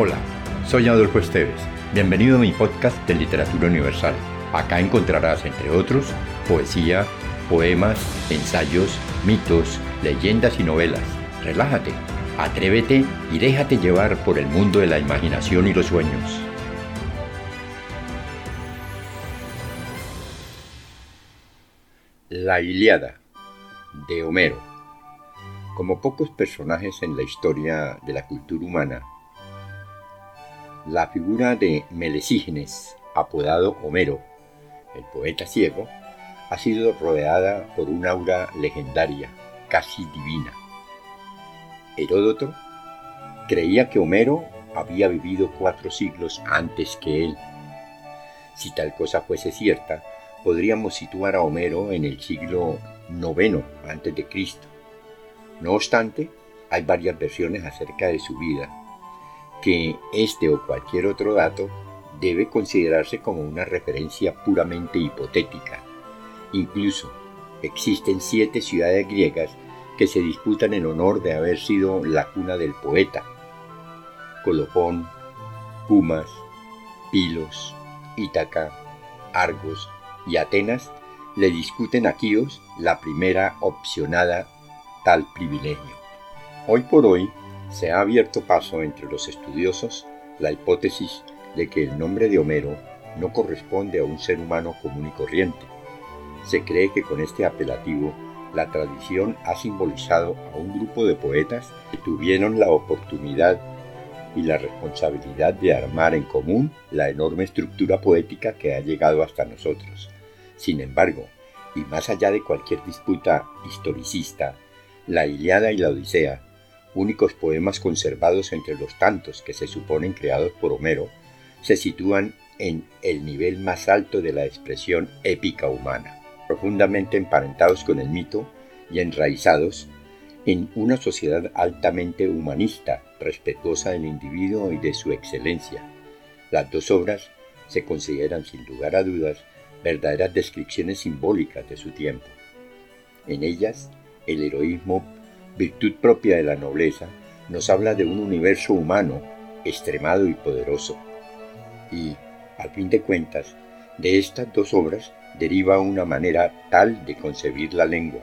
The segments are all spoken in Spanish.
Hola, soy Adolfo Esteves. Bienvenido a mi podcast de Literatura Universal. Acá encontrarás, entre otros, poesía, poemas, ensayos, mitos, leyendas y novelas. Relájate, atrévete y déjate llevar por el mundo de la imaginación y los sueños. La Iliada de Homero. Como pocos personajes en la historia de la cultura humana, la figura de Melesígenes, apodado Homero, el poeta ciego, ha sido rodeada por un aura legendaria, casi divina. Heródoto creía que Homero había vivido cuatro siglos antes que él. Si tal cosa fuese cierta, podríamos situar a Homero en el siglo IX antes de Cristo. No obstante, hay varias versiones acerca de su vida que este o cualquier otro dato debe considerarse como una referencia puramente hipotética. Incluso existen siete ciudades griegas que se disputan en honor de haber sido la cuna del poeta. Colofón, Pumas, Pilos, Ítaca, Argos y Atenas le discuten a Quíos la primera opcionada tal privilegio. Hoy por hoy, se ha abierto paso entre los estudiosos la hipótesis de que el nombre de Homero no corresponde a un ser humano común y corriente. Se cree que con este apelativo la tradición ha simbolizado a un grupo de poetas que tuvieron la oportunidad y la responsabilidad de armar en común la enorme estructura poética que ha llegado hasta nosotros. Sin embargo, y más allá de cualquier disputa historicista, la Iliada y la Odisea únicos poemas conservados entre los tantos que se suponen creados por Homero, se sitúan en el nivel más alto de la expresión épica humana, profundamente emparentados con el mito y enraizados en una sociedad altamente humanista, respetuosa del individuo y de su excelencia. Las dos obras se consideran sin lugar a dudas verdaderas descripciones simbólicas de su tiempo. En ellas, el heroísmo virtud propia de la nobleza, nos habla de un universo humano extremado y poderoso. Y, al fin de cuentas, de estas dos obras deriva una manera tal de concebir la lengua,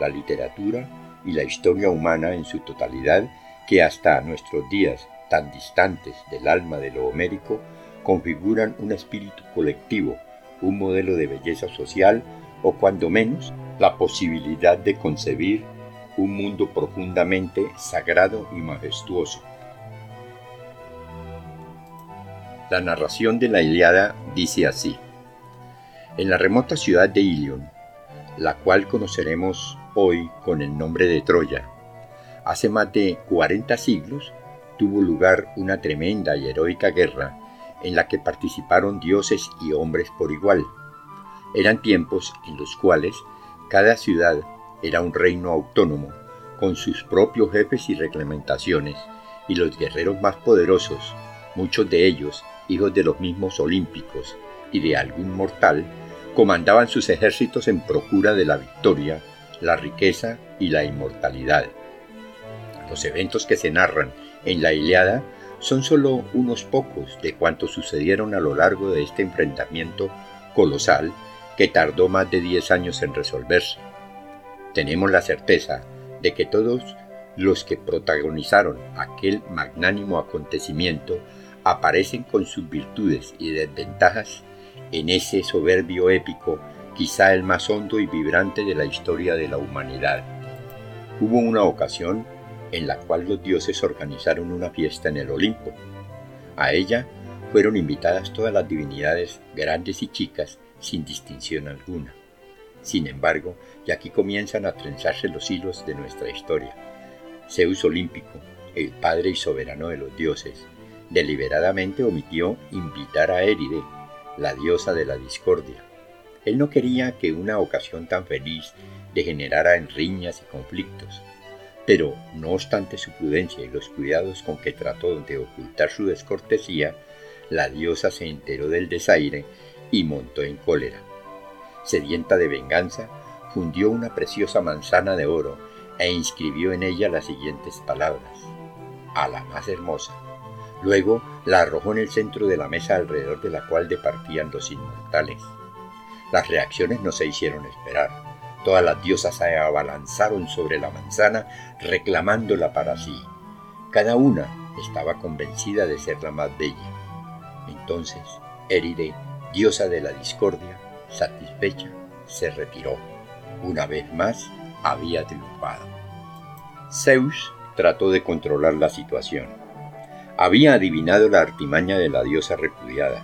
la literatura y la historia humana en su totalidad que hasta nuestros días tan distantes del alma de lo homérico configuran un espíritu colectivo, un modelo de belleza social o cuando menos la posibilidad de concebir un mundo profundamente sagrado y majestuoso. La narración de la Iliada dice así. En la remota ciudad de Ilion, la cual conoceremos hoy con el nombre de Troya, hace más de 40 siglos tuvo lugar una tremenda y heroica guerra en la que participaron dioses y hombres por igual. Eran tiempos en los cuales cada ciudad era un reino autónomo, con sus propios jefes y reglamentaciones, y los guerreros más poderosos, muchos de ellos hijos de los mismos olímpicos y de algún mortal, comandaban sus ejércitos en procura de la victoria, la riqueza y la inmortalidad. Los eventos que se narran en la Iliada son solo unos pocos de cuantos sucedieron a lo largo de este enfrentamiento colosal que tardó más de diez años en resolverse tenemos la certeza de que todos los que protagonizaron aquel magnánimo acontecimiento aparecen con sus virtudes y desventajas en ese soberbio épico, quizá el más hondo y vibrante de la historia de la humanidad. Hubo una ocasión en la cual los dioses organizaron una fiesta en el Olimpo. A ella fueron invitadas todas las divinidades, grandes y chicas, sin distinción alguna. Sin embargo, y aquí comienzan a trenzarse los hilos de nuestra historia. Zeus olímpico, el padre y soberano de los dioses, deliberadamente omitió invitar a Éride, la diosa de la discordia. Él no quería que una ocasión tan feliz degenerara en riñas y conflictos, pero no obstante su prudencia y los cuidados con que trató de ocultar su descortesía, la diosa se enteró del desaire y montó en cólera sedienta de venganza, fundió una preciosa manzana de oro e inscribió en ella las siguientes palabras. A la más hermosa, Luego la arrojó en el centro de la mesa alrededor de la cual departían los inmortales. Las reacciones no se hicieron esperar. Todas las diosas se abalanzaron sobre la manzana reclamándola para sí. Cada una estaba convencida de ser la más bella. Entonces, Eride, diosa de la discordia, satisfecha, se retiró. Una vez más, había triunfado. Zeus trató de controlar la situación. Había adivinado la artimaña de la diosa repudiada.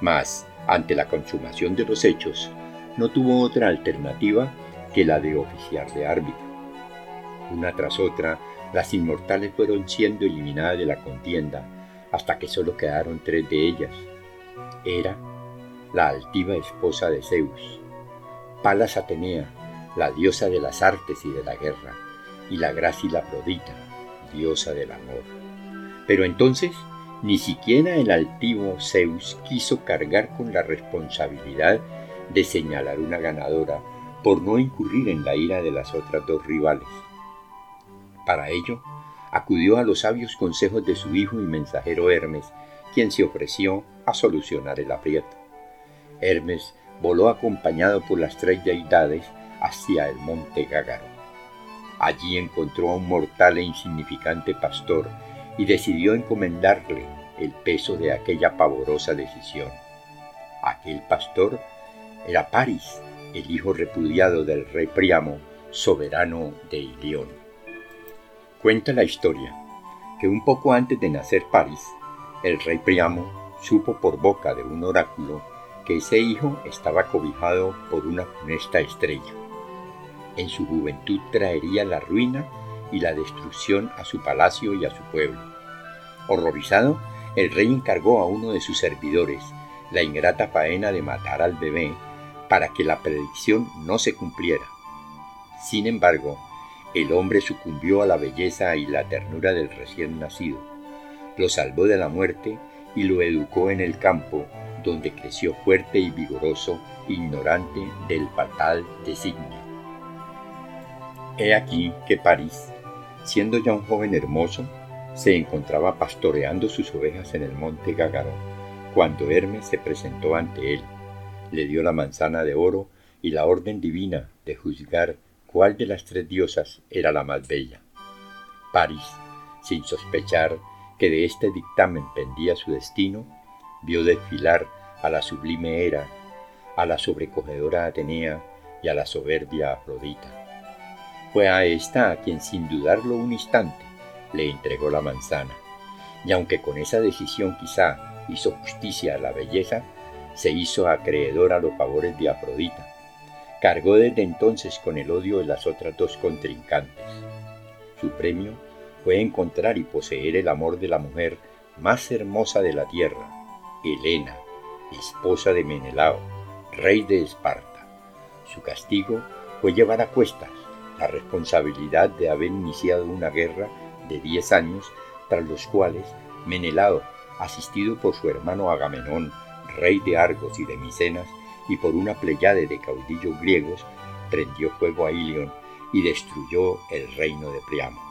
Mas, ante la consumación de los hechos, no tuvo otra alternativa que la de oficiar de árbitro. Una tras otra, las inmortales fueron siendo eliminadas de la contienda hasta que solo quedaron tres de ellas. Era la altiva esposa de Zeus, Palas Atenea, la diosa de las artes y de la guerra, y la Grácila Afrodita, diosa del amor. Pero entonces ni siquiera el altivo Zeus quiso cargar con la responsabilidad de señalar una ganadora por no incurrir en la ira de las otras dos rivales. Para ello, acudió a los sabios consejos de su hijo y mensajero Hermes, quien se ofreció a solucionar el aprieto. Hermes voló acompañado por las tres deidades hacia el monte Gágaro. Allí encontró a un mortal e insignificante pastor y decidió encomendarle el peso de aquella pavorosa decisión. Aquel pastor era Paris, el hijo repudiado del rey Priamo, soberano de Ilión. Cuenta la historia que un poco antes de nacer Paris, el rey Priamo supo por boca de un oráculo que ese hijo estaba cobijado por una funesta estrella. En su juventud traería la ruina y la destrucción a su palacio y a su pueblo. Horrorizado, el rey encargó a uno de sus servidores la ingrata faena de matar al bebé para que la predicción no se cumpliera. Sin embargo, el hombre sucumbió a la belleza y la ternura del recién nacido, lo salvó de la muerte y lo educó en el campo donde creció fuerte y vigoroso, ignorante del fatal designio. He aquí que París, siendo ya un joven hermoso, se encontraba pastoreando sus ovejas en el monte Gágaro, cuando Hermes se presentó ante él, le dio la manzana de oro y la orden divina de juzgar cuál de las tres diosas era la más bella. París, sin sospechar que de este dictamen pendía su destino, vio desfilar a la sublime Hera, a la sobrecogedora Atenea y a la soberbia Afrodita. Fue a esta a quien sin dudarlo un instante le entregó la manzana, y aunque con esa decisión quizá hizo justicia a la belleza, se hizo acreedor a los favores de Afrodita. Cargó desde entonces con el odio de las otras dos contrincantes. Su premio fue encontrar y poseer el amor de la mujer más hermosa de la tierra, Helena, esposa de Menelao, rey de Esparta. Su castigo fue llevar a cuestas la responsabilidad de haber iniciado una guerra de diez años, tras los cuales Menelao, asistido por su hermano Agamenón, rey de Argos y de Micenas, y por una pleyade de caudillos griegos, prendió fuego a Ilion y destruyó el reino de Priamo.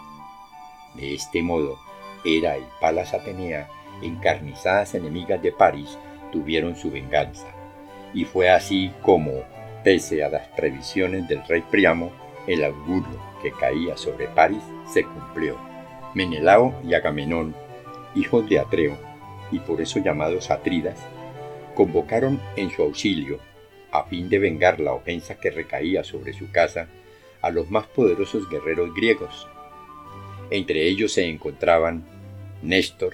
De este modo, Hera y Palas Atenea, encarnizadas enemigas de París, tuvieron su venganza. Y fue así como, pese a las previsiones del rey Priamo, el augurio que caía sobre París se cumplió. Menelao y Agamenón, hijos de Atreo, y por eso llamados Atridas, convocaron en su auxilio, a fin de vengar la ofensa que recaía sobre su casa, a los más poderosos guerreros griegos. Entre ellos se encontraban Néstor,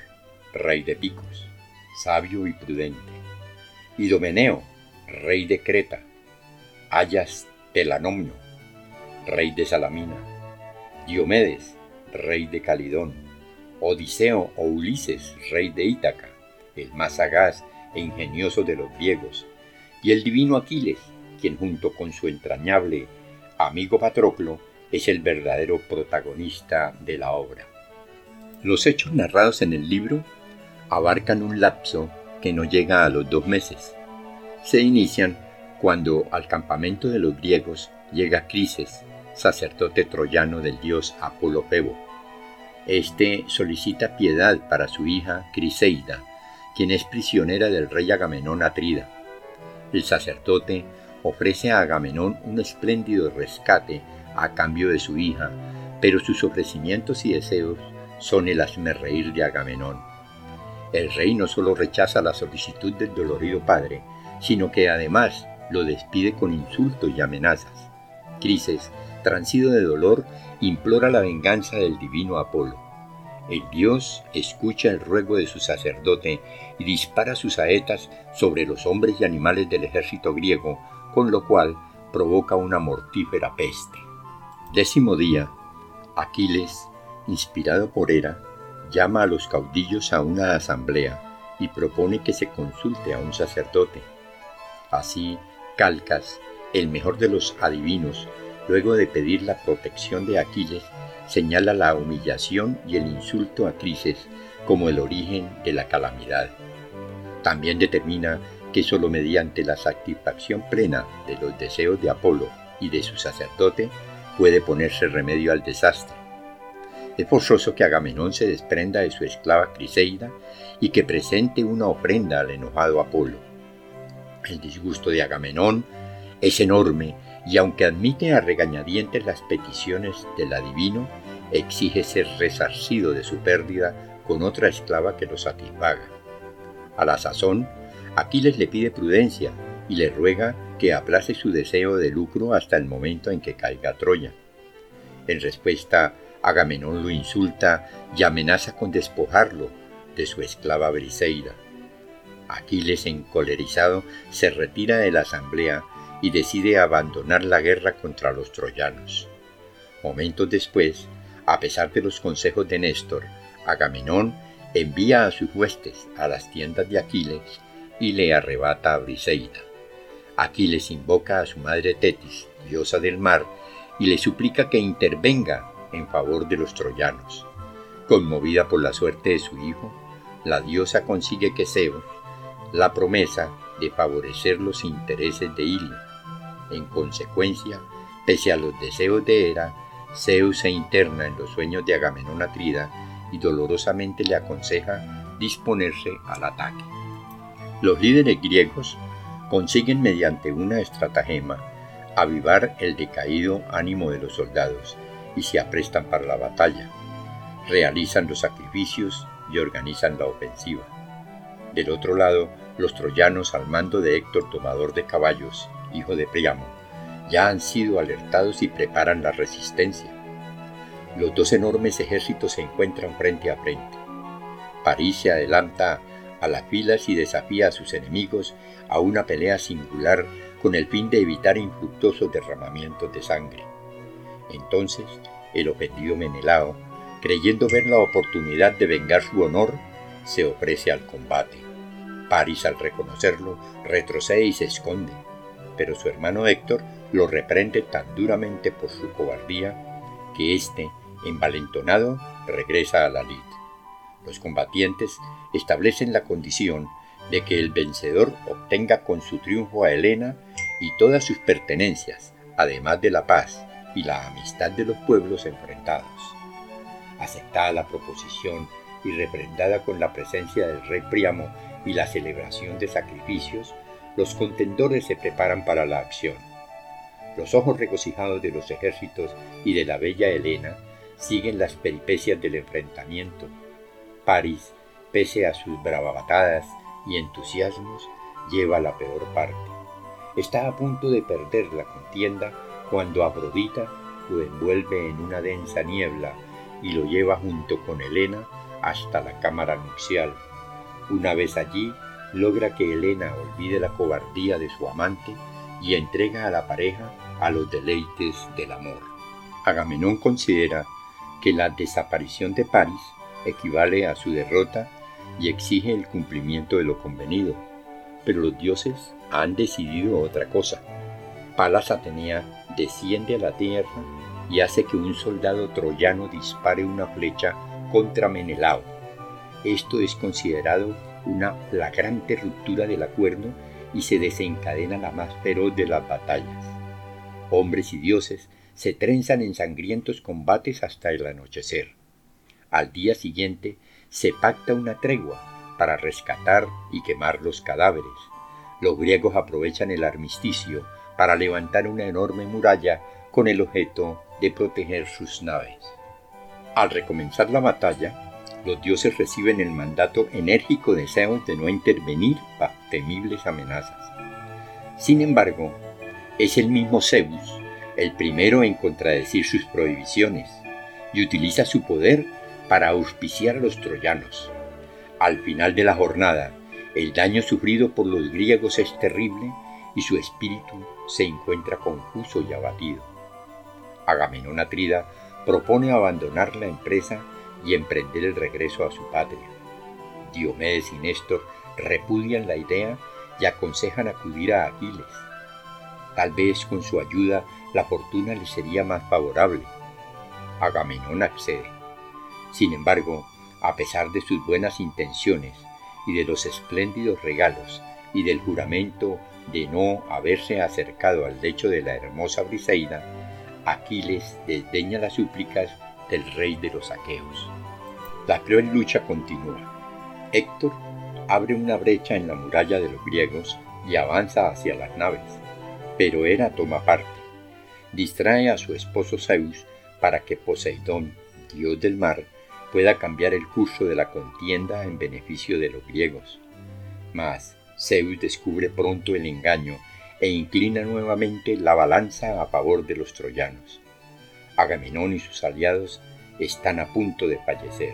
rey de picos, sabio y prudente, Idomeneo, rey de Creta, Ayas Telanomio, rey de Salamina, Diomedes, rey de Calidón, Odiseo o Ulises, rey de Ítaca, el más sagaz e ingenioso de los griegos, y el divino Aquiles, quien junto con su entrañable amigo Patroclo es el verdadero protagonista de la obra. Los hechos narrados en el libro abarcan un lapso que no llega a los dos meses. Se inician cuando al campamento de los griegos llega Crises, sacerdote troyano del dios Apolo Febo. Este solicita piedad para su hija Criseida, quien es prisionera del rey Agamenón Atrida. El sacerdote ofrece a Agamenón un espléndido rescate a cambio de su hija, pero sus ofrecimientos y deseos son el reír de Agamenón. El rey no solo rechaza la solicitud del dolorido padre, sino que además lo despide con insultos y amenazas. Crises, transido de dolor, implora la venganza del divino Apolo. El dios escucha el ruego de su sacerdote y dispara sus saetas sobre los hombres y animales del ejército griego, con lo cual provoca una mortífera peste. Décimo día, Aquiles, inspirado por Hera, llama a los caudillos a una asamblea y propone que se consulte a un sacerdote. Así, Calcas, el mejor de los adivinos, luego de pedir la protección de Aquiles, señala la humillación y el insulto a Crises como el origen de la calamidad. También determina que sólo mediante la satisfacción plena de los deseos de Apolo y de su sacerdote puede ponerse remedio al desastre. Es forzoso que Agamenón se desprenda de su esclava Criseida y que presente una ofrenda al enojado Apolo. El disgusto de Agamenón es enorme y aunque admite a regañadientes las peticiones del adivino, exige ser resarcido de su pérdida con otra esclava que lo satisfaga. A la sazón, Aquiles le pide prudencia y le ruega que aplace su deseo de lucro hasta el momento en que caiga Troya. En respuesta, Agamenón lo insulta y amenaza con despojarlo de su esclava Briseida. Aquiles, encolerizado, se retira de la asamblea y decide abandonar la guerra contra los troyanos. Momentos después, a pesar de los consejos de Néstor, Agamenón envía a sus huestes a las tiendas de Aquiles y le arrebata a Briseida. Aquiles invoca a su madre Tetis, diosa del mar, y le suplica que intervenga en favor de los troyanos. Conmovida por la suerte de su hijo, la diosa consigue que Zeus la promesa de favorecer los intereses de Ilio. En consecuencia, pese a los deseos de Hera, Zeus se interna en los sueños de Agamenón Atrida y dolorosamente le aconseja disponerse al ataque. Los líderes griegos consiguen mediante una estratagema avivar el decaído ánimo de los soldados y se aprestan para la batalla. Realizan los sacrificios y organizan la ofensiva. Del otro lado, los troyanos al mando de Héctor Tomador de Caballos, hijo de Priamo, ya han sido alertados y preparan la resistencia. Los dos enormes ejércitos se encuentran frente a frente. París se adelanta a las filas y desafía a sus enemigos a una pelea singular con el fin de evitar infructuosos derramamientos de sangre. Entonces, el ofendido Menelao, creyendo ver la oportunidad de vengar su honor, se ofrece al combate. París, al reconocerlo, retrocede y se esconde, pero su hermano Héctor lo reprende tan duramente por su cobardía que éste, envalentonado, regresa a la lid. Los combatientes establecen la condición de que el vencedor obtenga con su triunfo a Helena y todas sus pertenencias, además de la paz y la amistad de los pueblos enfrentados. Aceptada la proposición y reprendada con la presencia del rey Priamo y la celebración de sacrificios, los contendores se preparan para la acción. Los ojos regocijados de los ejércitos y de la bella Helena siguen las peripecias del enfrentamiento. París, pese a sus bravatadas y entusiasmos, lleva la peor parte. Está a punto de perder la contienda cuando Afrodita lo envuelve en una densa niebla y lo lleva junto con Helena hasta la cámara nupcial. Una vez allí, logra que Helena olvide la cobardía de su amante y entrega a la pareja a los deleites del amor. Agamenón considera que la desaparición de París equivale a su derrota y exige el cumplimiento de lo convenido, pero los dioses han decidido otra cosa. Palas Atenea desciende a la tierra y hace que un soldado troyano dispare una flecha contra Menelao. Esto es considerado una flagrante ruptura del acuerdo y se desencadena la más feroz de las batallas. Hombres y dioses se trenzan en sangrientos combates hasta el anochecer. Al día siguiente se pacta una tregua para rescatar y quemar los cadáveres. Los griegos aprovechan el armisticio para levantar una enorme muralla con el objeto de proteger sus naves. Al recomenzar la batalla, los dioses reciben el mandato enérgico de Zeus de no intervenir bajo temibles amenazas. Sin embargo, es el mismo Zeus el primero en contradecir sus prohibiciones y utiliza su poder para auspiciar a los troyanos. Al final de la jornada, el daño sufrido por los griegos es terrible y su espíritu se encuentra confuso y abatido. Agamenón Atrida propone abandonar la empresa y emprender el regreso a su patria. Diomedes y Néstor repudian la idea y aconsejan acudir a Aquiles. Tal vez con su ayuda la fortuna le sería más favorable. Agamenón accede. Sin embargo, a pesar de sus buenas intenciones y de los espléndidos regalos y del juramento de no haberse acercado al lecho de la hermosa Briseida, Aquiles desdeña las súplicas del rey de los aqueos. La cruel lucha continúa. Héctor abre una brecha en la muralla de los griegos y avanza hacia las naves, pero Hera toma parte. Distrae a su esposo Zeus para que Poseidón, dios del mar, pueda cambiar el curso de la contienda en beneficio de los griegos. Mas Zeus descubre pronto el engaño e inclina nuevamente la balanza a favor de los troyanos. Agamenón y sus aliados están a punto de fallecer.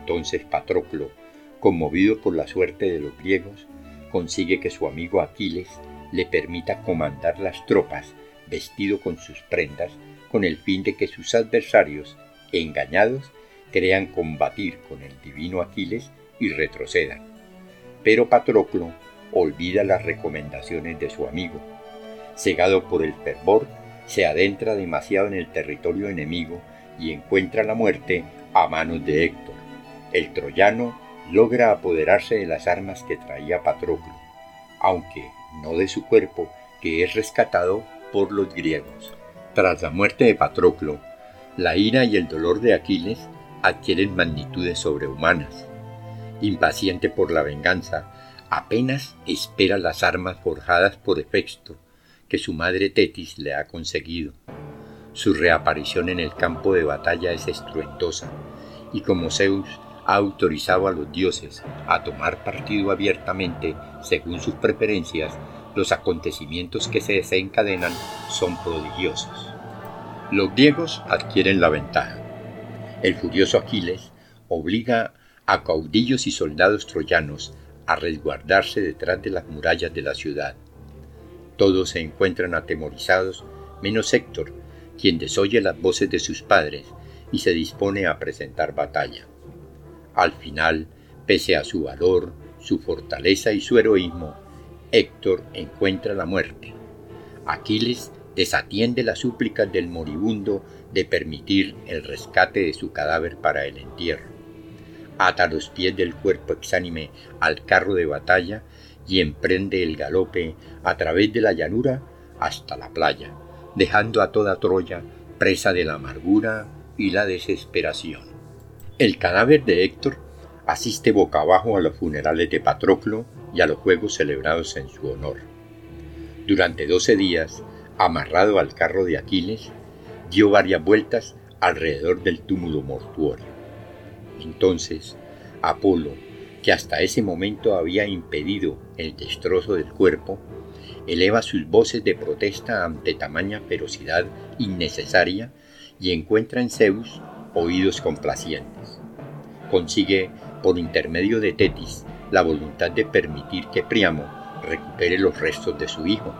Entonces Patroclo, conmovido por la suerte de los griegos, consigue que su amigo Aquiles le permita comandar las tropas vestido con sus prendas con el fin de que sus adversarios, engañados, crean combatir con el divino Aquiles y retrocedan. Pero Patroclo olvida las recomendaciones de su amigo. Cegado por el fervor, se adentra demasiado en el territorio enemigo y encuentra la muerte a manos de Héctor. El troyano logra apoderarse de las armas que traía Patroclo, aunque no de su cuerpo, que es rescatado por los griegos. Tras la muerte de Patroclo, la ira y el dolor de Aquiles adquieren magnitudes sobrehumanas. Impaciente por la venganza, apenas espera las armas forjadas por Hefesto que su madre Tetis le ha conseguido. Su reaparición en el campo de batalla es estruendosa, y como Zeus ha autorizado a los dioses a tomar partido abiertamente según sus preferencias, los acontecimientos que se desencadenan son prodigiosos. Los griegos adquieren la ventaja. El furioso Aquiles obliga a caudillos y soldados troyanos a resguardarse detrás de las murallas de la ciudad. Todos se encuentran atemorizados, menos Héctor, quien desoye las voces de sus padres y se dispone a presentar batalla. Al final, pese a su valor, su fortaleza y su heroísmo, Héctor encuentra la muerte. Aquiles desatiende las súplicas del moribundo de permitir el rescate de su cadáver para el entierro ata los pies del cuerpo exánime al carro de batalla y emprende el galope a través de la llanura hasta la playa, dejando a toda Troya presa de la amargura y la desesperación. El cadáver de Héctor asiste boca abajo a los funerales de Patroclo y a los juegos celebrados en su honor. Durante doce días, amarrado al carro de Aquiles, dio varias vueltas alrededor del túmulo mortuorio. Entonces, Apolo, que hasta ese momento había impedido el destrozo del cuerpo, eleva sus voces de protesta ante tamaña ferocidad innecesaria y encuentra en Zeus oídos complacientes. Consigue, por intermedio de Tetis, la voluntad de permitir que Priamo recupere los restos de su hijo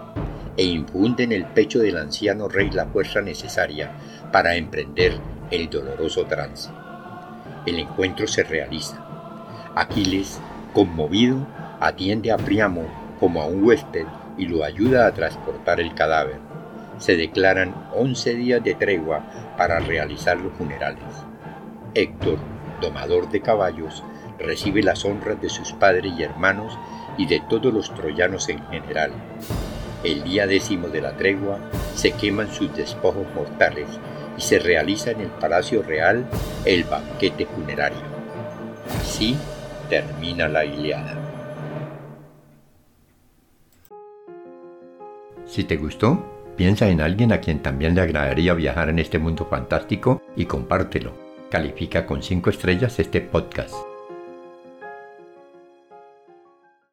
e infunde en el pecho del anciano rey la fuerza necesaria para emprender el doloroso trance el encuentro se realiza. Aquiles, conmovido, atiende a Priamo como a un huésped y lo ayuda a transportar el cadáver. Se declaran 11 días de tregua para realizar los funerales. Héctor, domador de caballos, recibe las honras de sus padres y hermanos y de todos los troyanos en general. El día décimo de la tregua se queman sus despojos mortales y se realiza en el Palacio Real el banquete funerario. Así termina la Iliada. Si te gustó, piensa en alguien a quien también le agradaría viajar en este mundo fantástico y compártelo. Califica con 5 estrellas este podcast.